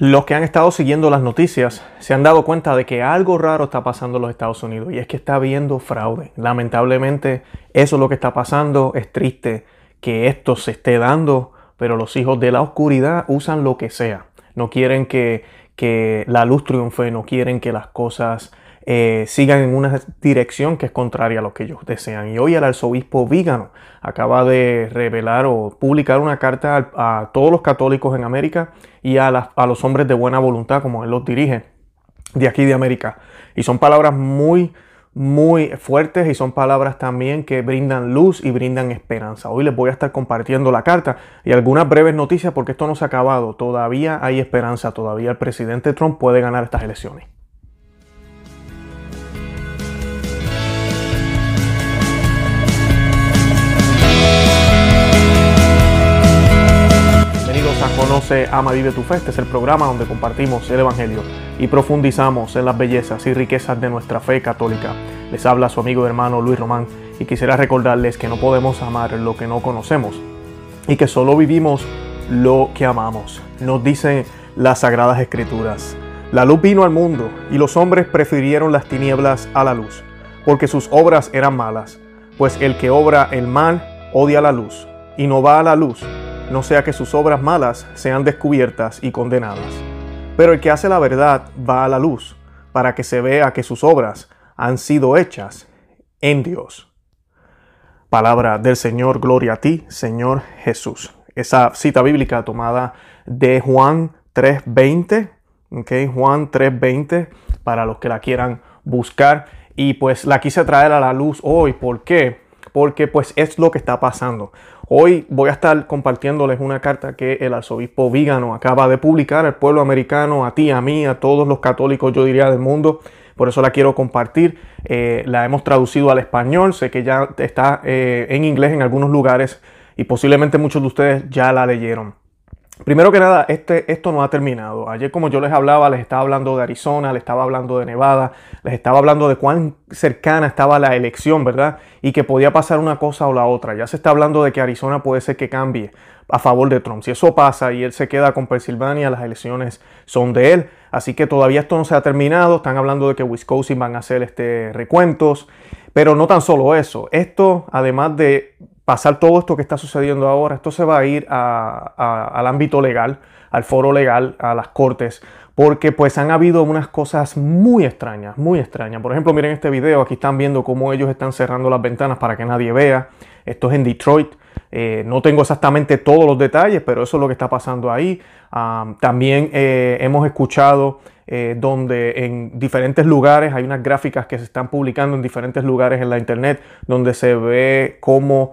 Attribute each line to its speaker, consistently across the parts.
Speaker 1: Los que han estado siguiendo las noticias se han dado cuenta de que algo raro está pasando en los Estados Unidos y es que está habiendo fraude. Lamentablemente eso es lo que está pasando. Es triste que esto se esté dando, pero los hijos de la oscuridad usan lo que sea. No quieren que, que la luz triunfe, no quieren que las cosas eh, sigan en una dirección que es contraria a lo que ellos desean. Y hoy el arzobispo Vígano acaba de revelar o publicar una carta a, todos los católicos en América y a, a los hombres de buena voluntad, como él los dirige, de aquí de América. Y son palabras muy, muy fuertes y son palabras también que brindan luz y brindan esperanza. Hoy les voy a estar compartiendo la carta y algunas breves noticias porque esto no se ha acabado. Todavía hay esperanza, todavía el presidente Trump puede ganar estas elecciones. Conoce, Ama, Vive tu Fe. Este es el programa donde compartimos el Evangelio y profundizamos en las bellezas y riquezas de nuestra fe católica. Les habla su amigo y hermano Luis Román y quisiera recordarles que no podemos amar lo que no conocemos y que solo vivimos lo que amamos. Nos dicen las Sagradas Escrituras. La luz vino al mundo y los hombres prefirieron las tinieblas a la luz, porque sus obras eran malas, pues el que obra el mal odia la luz y no va a la luz no sea que sus obras malas sean descubiertas y condenadas. Pero el que hace la verdad va a la luz, para que se vea que sus obras han sido hechas en Dios. Palabra del Señor, gloria a ti, Señor Jesús. Esa cita bíblica tomada de Juan 3.20, okay, Juan 3.20, para los que la quieran buscar. Y pues la quise traer a la luz hoy. ¿Por qué? Porque pues es lo que está pasando. Hoy voy a estar compartiéndoles una carta que el arzobispo Vígano acaba de publicar al pueblo americano, a ti, a mí, a todos los católicos, yo diría, del mundo. Por eso la quiero compartir. Eh, la hemos traducido al español. Sé que ya está eh, en inglés en algunos lugares y posiblemente muchos de ustedes ya la leyeron. Primero que nada, este, esto no ha terminado. Ayer como yo les hablaba, les estaba hablando de Arizona, les estaba hablando de Nevada, les estaba hablando de cuán cercana estaba la elección, ¿verdad? Y que podía pasar una cosa o la otra. Ya se está hablando de que Arizona puede ser que cambie a favor de Trump. Si eso pasa y él se queda con Pensilvania, las elecciones son de él. Así que todavía esto no se ha terminado. Están hablando de que Wisconsin van a hacer este recuentos. Pero no tan solo eso. Esto, además de pasar todo esto que está sucediendo ahora, esto se va a ir al ámbito legal, al foro legal, a las cortes, porque pues han habido unas cosas muy extrañas, muy extrañas. Por ejemplo, miren este video, aquí están viendo cómo ellos están cerrando las ventanas para que nadie vea. Esto es en Detroit. Eh, no tengo exactamente todos los detalles, pero eso es lo que está pasando ahí. también eh, hemos escuchado eh, donde en diferentes lugares hay unas gráficas que se están publicando en diferentes lugares en la internet, donde se ve cómo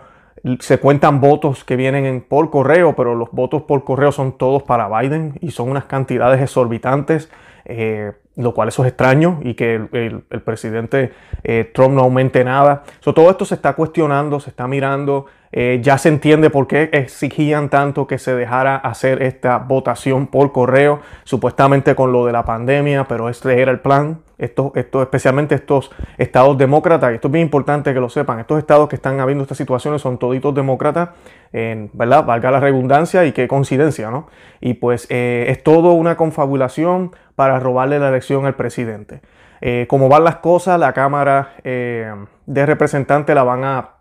Speaker 1: se cuentan votos que vienen por correo, pero los votos por correo son todos para Biden y son unas cantidades exorbitantes, eh, lo cual eso es extraño y que el, presidente eh, Trump no aumente nada. todo esto se está cuestionando, se está mirando. Eh, ya se entiende por qué exigían tanto que se dejara hacer esta votación por correo, supuestamente con lo de la pandemia, pero este era el plan. Esto, esto, especialmente estos estados demócratas, y esto es bien importante que lo sepan, estos estados que están habiendo estas situaciones son toditos demócratas, ¿verdad? Valga la redundancia y qué coincidencia, ¿no? Y pues eh, es todo una confabulación para robarle la elección al presidente. Eh, como van las cosas, la Cámara de Representantes la van a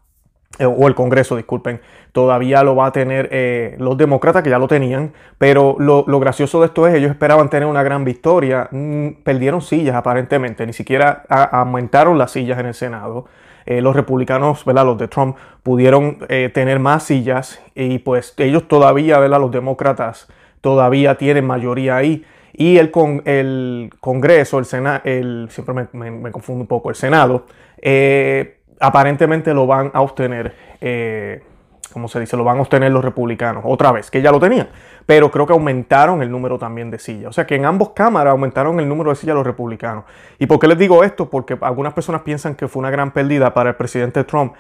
Speaker 1: o el Congreso, disculpen, todavía lo va a tener eh, los demócratas que ya lo tenían, pero lo, gracioso de esto es, ellos esperaban tener una gran victoria, mm, perdieron sillas aparentemente, ni siquiera aumentaron las sillas en el Senado. Eh, los republicanos, ¿verdad? los de Trump, pudieron tener más sillas y pues ellos todavía, ¿verdad? los demócratas, todavía tienen mayoría ahí. Y el, con, el Congreso, el Senado, el, siempre me, confundo un poco, el Senado, aparentemente lo van a obtener, eh, como se dice, lo van a obtener los republicanos, otra vez, que ya lo tenían, pero creo que aumentaron el número también de sillas. O sea que en ambos cámaras aumentaron el número de sillas los republicanos. ¿Y por qué les digo esto? Porque algunas personas piensan que fue una gran pérdida para el presidente Trump.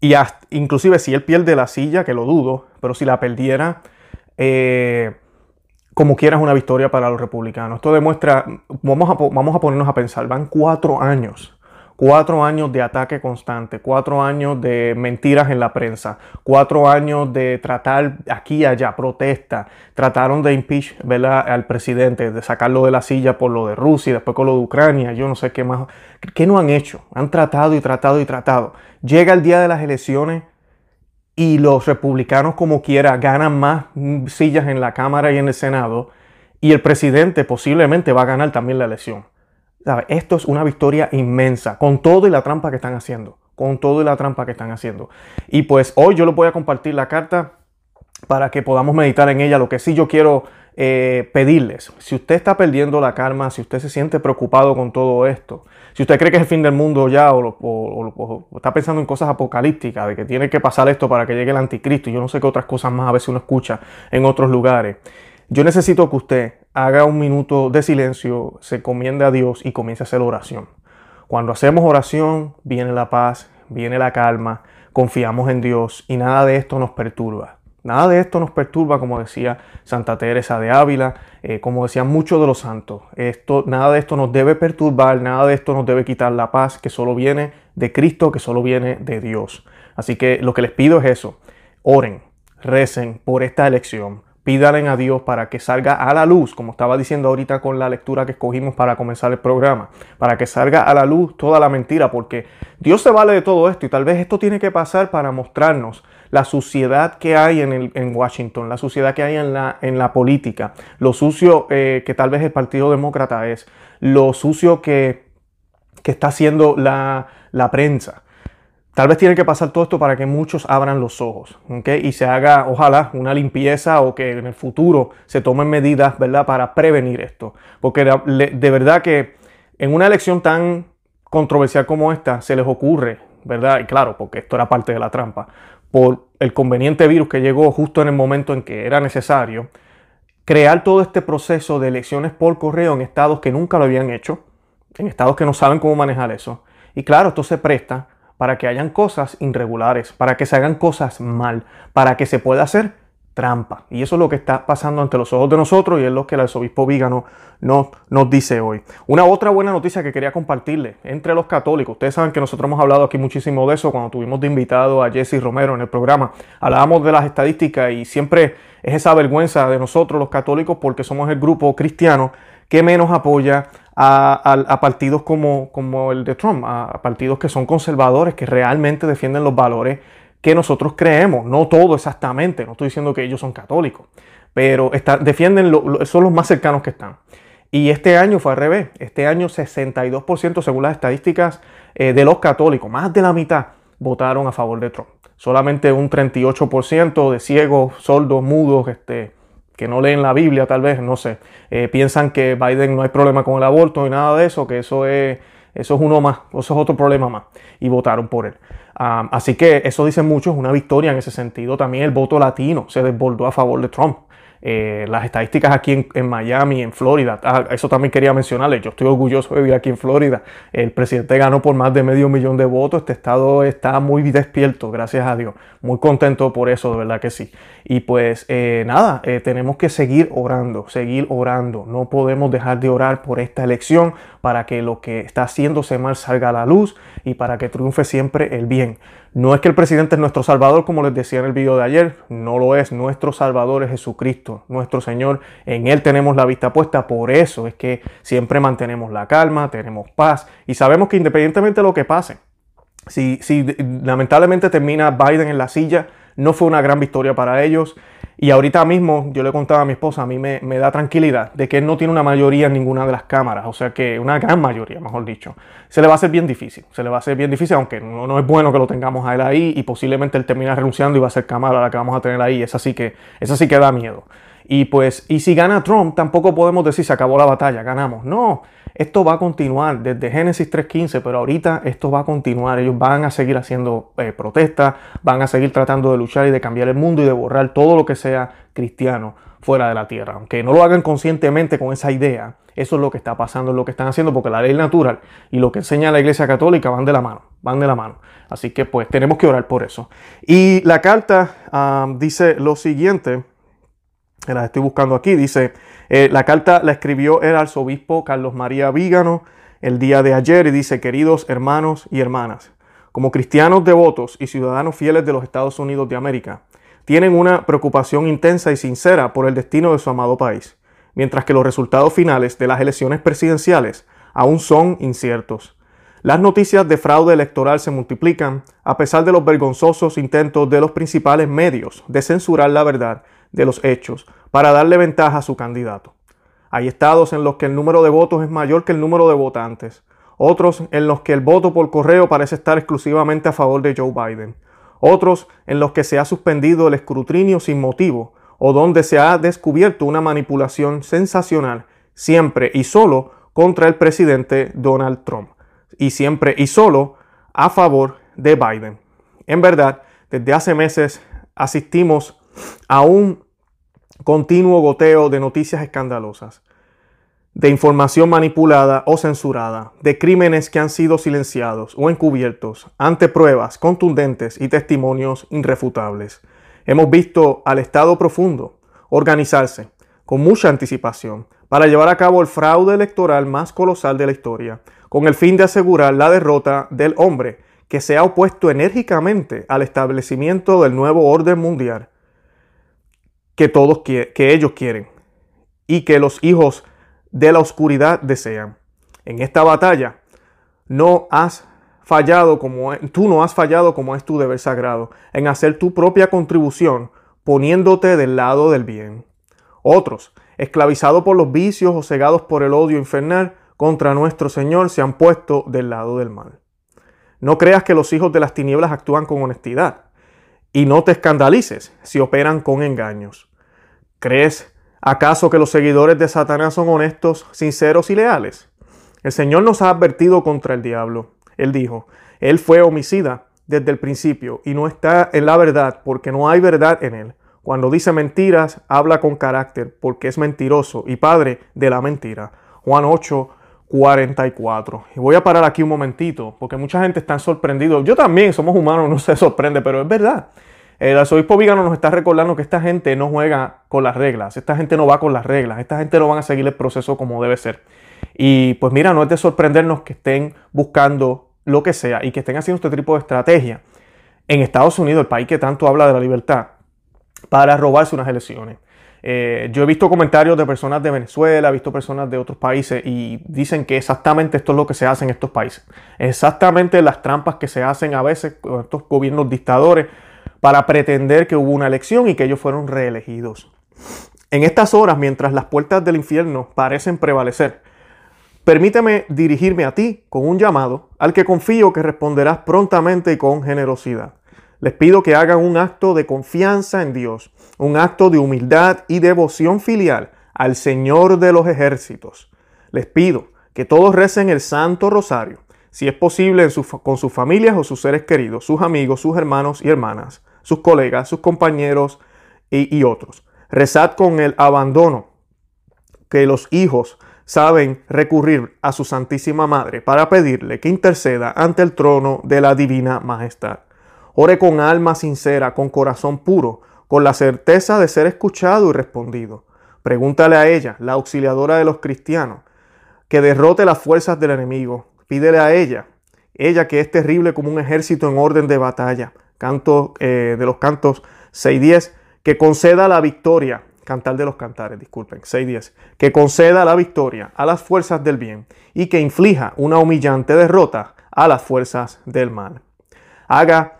Speaker 1: Y inclusive si él pierde la silla, que lo dudo, pero si la perdiera, eh, como quiera es una victoria para los republicanos. Esto demuestra, vamos a, vamos a ponernos a pensar, van cuatro años Cuatro años de ataque constante, cuatro años de mentiras en la prensa, cuatro años de tratar aquí y allá, protesta. Trataron de impeach al presidente, de sacarlo de la silla por lo de Rusia, después con lo de Ucrania, yo no sé qué más. ¿Qué no han hecho? Han tratado y tratado y tratado. Llega el día de las elecciones y los republicanos como quiera ganan más sillas en la Cámara y en el Senado y el presidente posiblemente va a ganar también la elección. Esto es una victoria inmensa, con todo y la trampa que están haciendo, con todo y la trampa que están haciendo. Y pues hoy yo les voy a compartir la carta para que podamos meditar en ella. Lo que sí yo quiero eh, pedirles, si usted está perdiendo la calma, si usted se siente preocupado con todo esto, si usted cree que es el fin del mundo ya o, o, está pensando en cosas apocalípticas, de que tiene que pasar esto para que llegue el anticristo y yo no sé qué otras cosas más a veces uno escucha en otros lugares, yo necesito que usted haga un minuto de silencio, se comiende a Dios y comience a hacer oración. Cuando hacemos oración, viene la paz, viene la calma, confiamos en Dios y nada de esto nos perturba. Nada de esto nos perturba, como decía Santa Teresa de Ávila, eh, como decían muchos de los santos. Esto, nada de esto nos debe perturbar, nada de esto nos debe quitar la paz que solo viene de Cristo, que solo viene de Dios. Así que lo que les pido es eso. Oren, recen por esta elección pídalen a Dios para que salga a la luz, como estaba diciendo ahorita con la lectura que escogimos para comenzar el programa, para que salga a la luz toda la mentira, porque Dios se vale de todo esto y tal vez esto tiene que pasar para mostrarnos la suciedad que hay en, en Washington, la suciedad que hay en la, en la política, lo sucio eh, que tal vez el Partido Demócrata es, lo sucio que, que está haciendo la, la prensa. Tal vez tiene que pasar todo esto para que muchos abran los ojos y se haga, ojalá, una limpieza o que en el futuro se tomen medidas ¿verdad? para prevenir esto. Porque de, verdad que en una elección tan controversial como esta se les ocurre, ¿verdad? Y claro, porque esto era parte de la trampa, por el conveniente virus que llegó justo en el momento en que era necesario, crear todo este proceso de elecciones por correo en estados que nunca lo habían hecho, en estados que no saben cómo manejar eso. Y claro, esto se presta para que hayan cosas irregulares, para que se hagan cosas mal, para que se pueda hacer trampa. Y eso es lo que está pasando ante los ojos de nosotros y es lo que el arzobispo Vígano nos, nos dice hoy. Una otra buena noticia que quería compartirle entre los católicos. Ustedes saben que nosotros hemos hablado aquí muchísimo de eso cuando tuvimos de invitado a Jesse Romero en el programa. Hablábamos de las estadísticas y siempre es esa vergüenza de nosotros los católicos porque somos el grupo cristiano que menos apoya a, partidos como, el de Trump, a, partidos que son conservadores, que realmente defienden los valores que nosotros creemos, no todo exactamente, no estoy diciendo que ellos son católicos, pero defienden, son los más cercanos que están. Y este año fue al revés, este año 62% según las estadísticas eh, de los católicos, más de la mitad votaron a favor de Trump. Solamente un 38% de ciegos, sordos, mudos, este, que no leen la Biblia tal vez, no sé, eh, piensan que Biden no hay problema con el aborto y nada de eso, que eso es, eso es uno más, eso es otro problema más, y votaron por él. así que eso dice mucho, es una victoria en ese sentido. También el voto latino se desbordó a favor de Trump. Eh, las estadísticas aquí en, Miami, en Florida, ah, eso también quería mencionarles, yo estoy orgulloso de vivir aquí en Florida, el presidente ganó por más de medio millón de votos, este estado está muy despierto, gracias a Dios, muy contento por eso, de verdad que sí. Y pues eh, nada, eh, tenemos que seguir orando, seguir orando, no podemos dejar de orar por esta elección para que lo que está haciéndose mal salga a la luz y para que triunfe siempre el bien. No es que el presidente es nuestro Salvador, como les decía en el video de ayer, no lo es. Nuestro Salvador es Jesucristo, nuestro Señor. En Él tenemos la vista puesta, por eso es que siempre mantenemos la calma, tenemos paz y sabemos que independientemente de lo que pase, si, si lamentablemente termina Biden en la silla, no fue una gran victoria para ellos. Y ahorita mismo yo le contaba a mi esposa, a mí me, da tranquilidad de que él no tiene una mayoría en ninguna de las cámaras, o sea que una gran mayoría, mejor dicho. Se le va a hacer bien difícil, se le va a hacer bien difícil, aunque no, es bueno que lo tengamos a él ahí y posiblemente él termine renunciando y va a ser cámara la que vamos a tener ahí. Esa sí que, esa sí que da miedo. Y pues, y si gana Trump, tampoco podemos decir se acabó la batalla, ganamos. No, esto va a continuar desde Génesis 3.15, pero ahorita esto va a continuar. Ellos van a seguir haciendo eh, protestas, van a seguir tratando de luchar y de cambiar el mundo y de borrar todo lo que sea cristiano fuera de la tierra. Aunque no lo hagan conscientemente con esa idea, eso es lo que está pasando, es lo que están haciendo, porque la ley natural y lo que enseña la Iglesia Católica van de la mano, van de la mano. Así que pues tenemos que orar por eso. Y la carta ah, dice lo siguiente, la estoy buscando aquí, dice, eh, la carta la escribió el arzobispo Carlos María Vígano el día de ayer y dice, queridos hermanos y hermanas, como cristianos devotos y ciudadanos fieles de los Estados Unidos de América, tienen una preocupación intensa y sincera por el destino de su amado país, mientras que los resultados finales de las elecciones presidenciales aún son inciertos. Las noticias de fraude electoral se multiplican a pesar de los vergonzosos intentos de los principales medios de censurar la verdad de los hechos para darle ventaja a su candidato. Hay estados en los que el número de votos es mayor que el número de votantes, otros en los que el voto por correo parece estar exclusivamente a favor de Joe Biden, otros en los que se ha suspendido el escrutinio sin motivo o donde se ha descubierto una manipulación sensacional siempre y solo contra el presidente Donald Trump y siempre y solo a favor de Biden. En verdad, desde hace meses asistimos a un continuo goteo de noticias escandalosas, de información manipulada o censurada, de crímenes que han sido silenciados o encubiertos ante pruebas contundentes y testimonios irrefutables. Hemos visto al Estado profundo organizarse con mucha anticipación para llevar a cabo el fraude electoral más colosal de la historia, con el fin de asegurar la derrota del hombre que se ha opuesto enérgicamente al establecimiento del nuevo orden mundial que todos que ellos quieren y que los hijos de la oscuridad desean. En esta batalla no has fallado como tú no has fallado como es tu deber sagrado en hacer tu propia contribución poniéndote del lado del bien. Otros, esclavizados por los vicios o cegados por el odio infernal, contra nuestro Señor se han puesto del lado del mal. No creas que los hijos de las tinieblas actúan con honestidad y no te escandalices si operan con engaños. ¿Crees acaso que los seguidores de Satanás son honestos, sinceros y leales? El Señor nos ha advertido contra el diablo. Él dijo, Él fue homicida desde el principio y no está en la verdad porque no hay verdad en Él. Cuando dice mentiras, habla con carácter porque es mentiroso y padre de la mentira. Juan 8, 44. Y voy a parar aquí un momentito, porque mucha gente está sorprendido. Yo también, somos humanos, no se sorprende, pero es verdad. El arzobispo Vígano nos está recordando que esta gente no juega con las reglas, esta gente no va con las reglas, esta gente no van a seguir el proceso como debe ser. Y pues mira, no es de sorprendernos que estén buscando lo que sea y que estén haciendo este tipo de estrategia en Estados Unidos, el país que tanto habla de la libertad, para robarse unas elecciones. Eh, yo he visto comentarios de personas de Venezuela, he visto personas de otros países y dicen que exactamente esto es lo que se hace en estos países. Exactamente las trampas que se hacen a veces con estos gobiernos dictadores para pretender que hubo una elección y que ellos fueron reelegidos. En estas horas, mientras las puertas del infierno parecen prevalecer, permíteme dirigirme a ti con un llamado al que confío que responderás prontamente y con generosidad. Les pido que hagan un acto de confianza en Dios, un acto de humildad y devoción filial al Señor de los ejércitos. Les pido que todos recen el Santo Rosario, si es posible con sus familias o sus seres queridos, sus amigos, sus hermanos y hermanas, sus colegas, sus compañeros y, y otros. Rezad con el abandono que los hijos saben recurrir a su Santísima Madre para pedirle que interceda ante el trono de la Divina Majestad. Ore con alma sincera, con corazón puro, con la certeza de ser escuchado y respondido. Pregúntale a ella, la auxiliadora de los cristianos, que derrote las fuerzas del enemigo. Pídele a ella, ella que es terrible como un ejército en orden de batalla. Canto eh, de los cantos 6.10, que conceda la victoria. Cantar de los cantares, disculpen, 6.10. Que conceda la victoria a las fuerzas del bien y que inflija una humillante derrota a las fuerzas del mal. Haga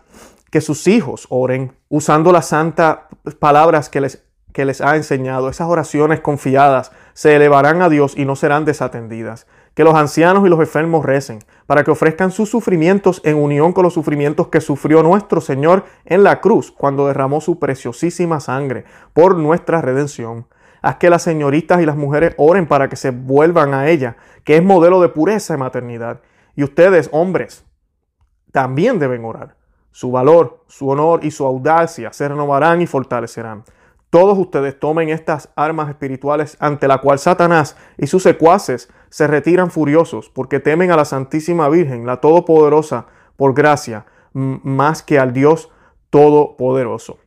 Speaker 1: que sus hijos oren usando las santas palabras que les, que les ha enseñado. Esas oraciones confiadas se elevarán a Dios y no serán desatendidas. Que los ancianos y los enfermos recen para que ofrezcan sus sufrimientos en unión con los sufrimientos que sufrió nuestro Señor en la cruz cuando derramó su preciosísima sangre por nuestra redención. Haz que las señoritas y las mujeres oren para que se vuelvan a ella, que es modelo de pureza y maternidad. Y ustedes, hombres, también deben orar su valor, su honor y su audacia se renovarán y fortalecerán. Todos ustedes tomen estas armas espirituales ante la cual Satanás y sus secuaces se retiran furiosos porque temen a la Santísima Virgen, la Todopoderosa, por gracia, más que al Dios Todopoderoso.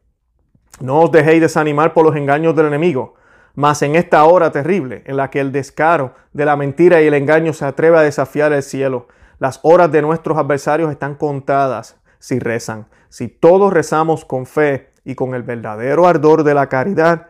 Speaker 1: No os dejéis desanimar por los engaños del enemigo. Mas en esta hora terrible, en la que el descaro de la mentira y el engaño se atreve a desafiar el cielo, las horas de nuestros adversarios están contadas si rezan. Si todos rezamos con fe y con el verdadero ardor de la caridad,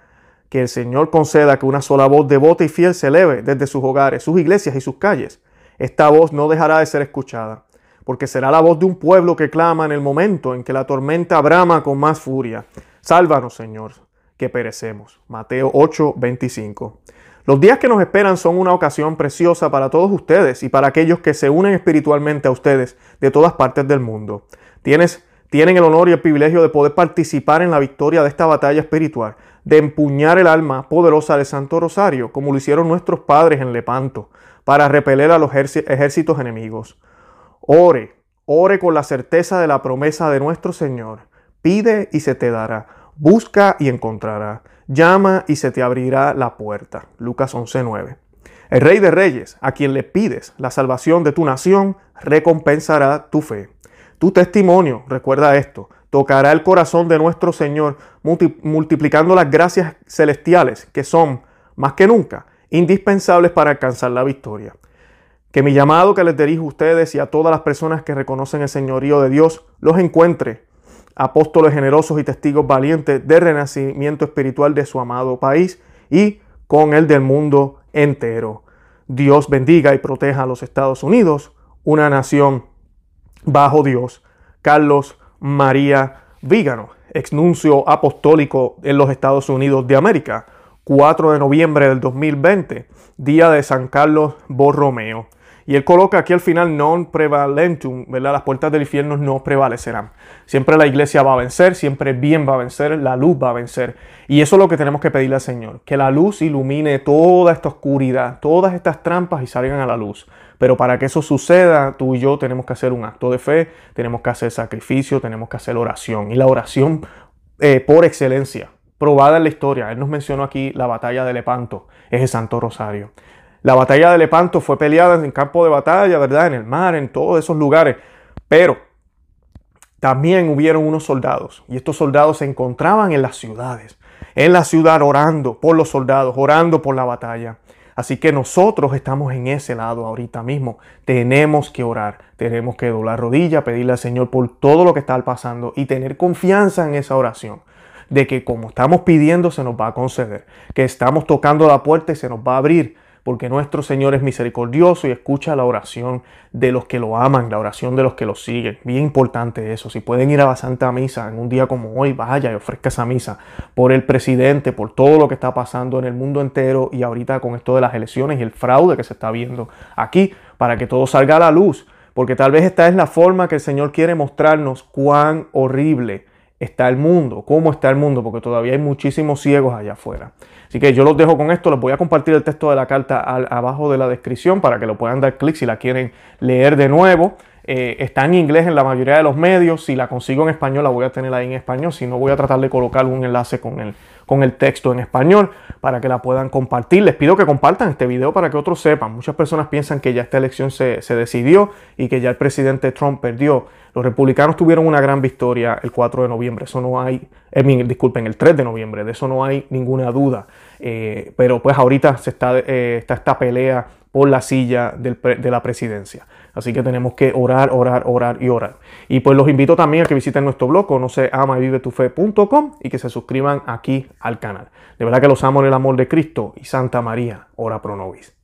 Speaker 1: que el Señor conceda que una sola voz devota y fiel se eleve desde sus hogares, sus iglesias y sus calles. Esta voz no dejará de ser escuchada, porque será la voz de un pueblo que clama en el momento en que la tormenta brama con más furia. Sálvanos, Señor, que perecemos. Mateo 8, 25. Los días que nos esperan son una ocasión preciosa para todos ustedes y para aquellos que se unen espiritualmente a ustedes de todas partes del mundo. Tienes, tienen el honor y el privilegio de poder participar en la victoria de esta batalla espiritual, de empuñar el alma poderosa del Santo Rosario, como lo hicieron nuestros padres en Lepanto, para repeler a los ejércitos enemigos. Ore, ore con la certeza de la promesa de nuestro Señor. Pide y se te dará. Busca y encontrará. Llama y se te abrirá la puerta. Lucas 11:9. El Rey de Reyes, a quien le pides la salvación de tu nación, recompensará tu fe. Tu testimonio, recuerda esto, tocará el corazón de nuestro Señor, multiplicando las gracias celestiales que son, más que nunca, indispensables para alcanzar la victoria. Que mi llamado que les dirijo a ustedes y a todas las personas que reconocen el señorío de Dios los encuentre apóstoles generosos y testigos valientes del renacimiento espiritual de su amado país y con el del mundo entero. Dios bendiga y proteja a los Estados Unidos, una nación bajo Dios. Carlos María Vígano, exnuncio apostólico en los Estados Unidos de América, 4 de noviembre del 2020, día de San Carlos Borromeo. Y él coloca aquí al final non prevalentum, ¿verdad? Las puertas del infierno no prevalecerán. Siempre la iglesia va a vencer, siempre bien va a vencer, la luz va a vencer. Y eso es lo que tenemos que pedirle al Señor, que la luz ilumine toda esta oscuridad, todas estas trampas y salgan a la luz. Pero para que eso suceda, tú y yo tenemos que hacer un acto de fe, tenemos que hacer sacrificio, tenemos que hacer oración. Y la oración eh, por excelencia, probada en la historia. Él nos mencionó aquí la batalla de Lepanto, es el Santo Rosario. La batalla de Lepanto fue peleada en campo de batalla, ¿verdad? En el mar, en todos esos lugares. Pero también hubieron unos soldados y estos soldados se encontraban en las ciudades, en la ciudad orando por los soldados, orando por la batalla. Así que nosotros estamos en ese lado ahorita mismo. Tenemos que orar, tenemos que doblar rodilla, pedirle al Señor por todo lo que está pasando y tener confianza en esa oración. De que como estamos pidiendo se nos va a conceder, que estamos tocando la puerta y se nos va a abrir, porque nuestro Señor es misericordioso y escucha la oración de los que lo aman, la oración de los que lo siguen. Bien importante eso. Si pueden ir a la Santa Misa en un día como hoy, vaya y ofrezca esa misa por el presidente, por todo lo que está pasando en el mundo entero y ahorita con esto de las elecciones y el fraude que se está viendo aquí, para que todo salga a la luz. Porque tal vez esta es la forma que el Señor quiere mostrarnos cuán horrible está el mundo, cómo está el mundo, porque todavía hay muchísimos ciegos allá afuera. Así que yo los dejo con esto, les voy a compartir el texto de la carta abajo de la descripción para que lo puedan dar clic si la quieren leer de nuevo. Eh, está en inglés en la mayoría de los medios, si la consigo en español la voy a tener ahí en español, si no voy a tratar de colocar un enlace con el, con el texto en español para que la puedan compartir. Les pido que compartan este video para que otros sepan. Muchas personas piensan que ya esta elección se, se decidió y que ya el presidente Trump perdió. Los republicanos tuvieron una gran victoria el 4 de noviembre, eso no hay, disculpen, el 3 de noviembre, de eso no hay ninguna duda. Eh, pero pues ahorita se está, eh, está esta pelea por la silla de la presidencia. Así que tenemos que orar, orar, orar y orar. Y pues los invito también a que visiten nuestro blog, no se ama y vive tu fe.com y que se suscriban aquí al canal. De verdad que los amo en el amor de Cristo y Santa María, ora pro nobis.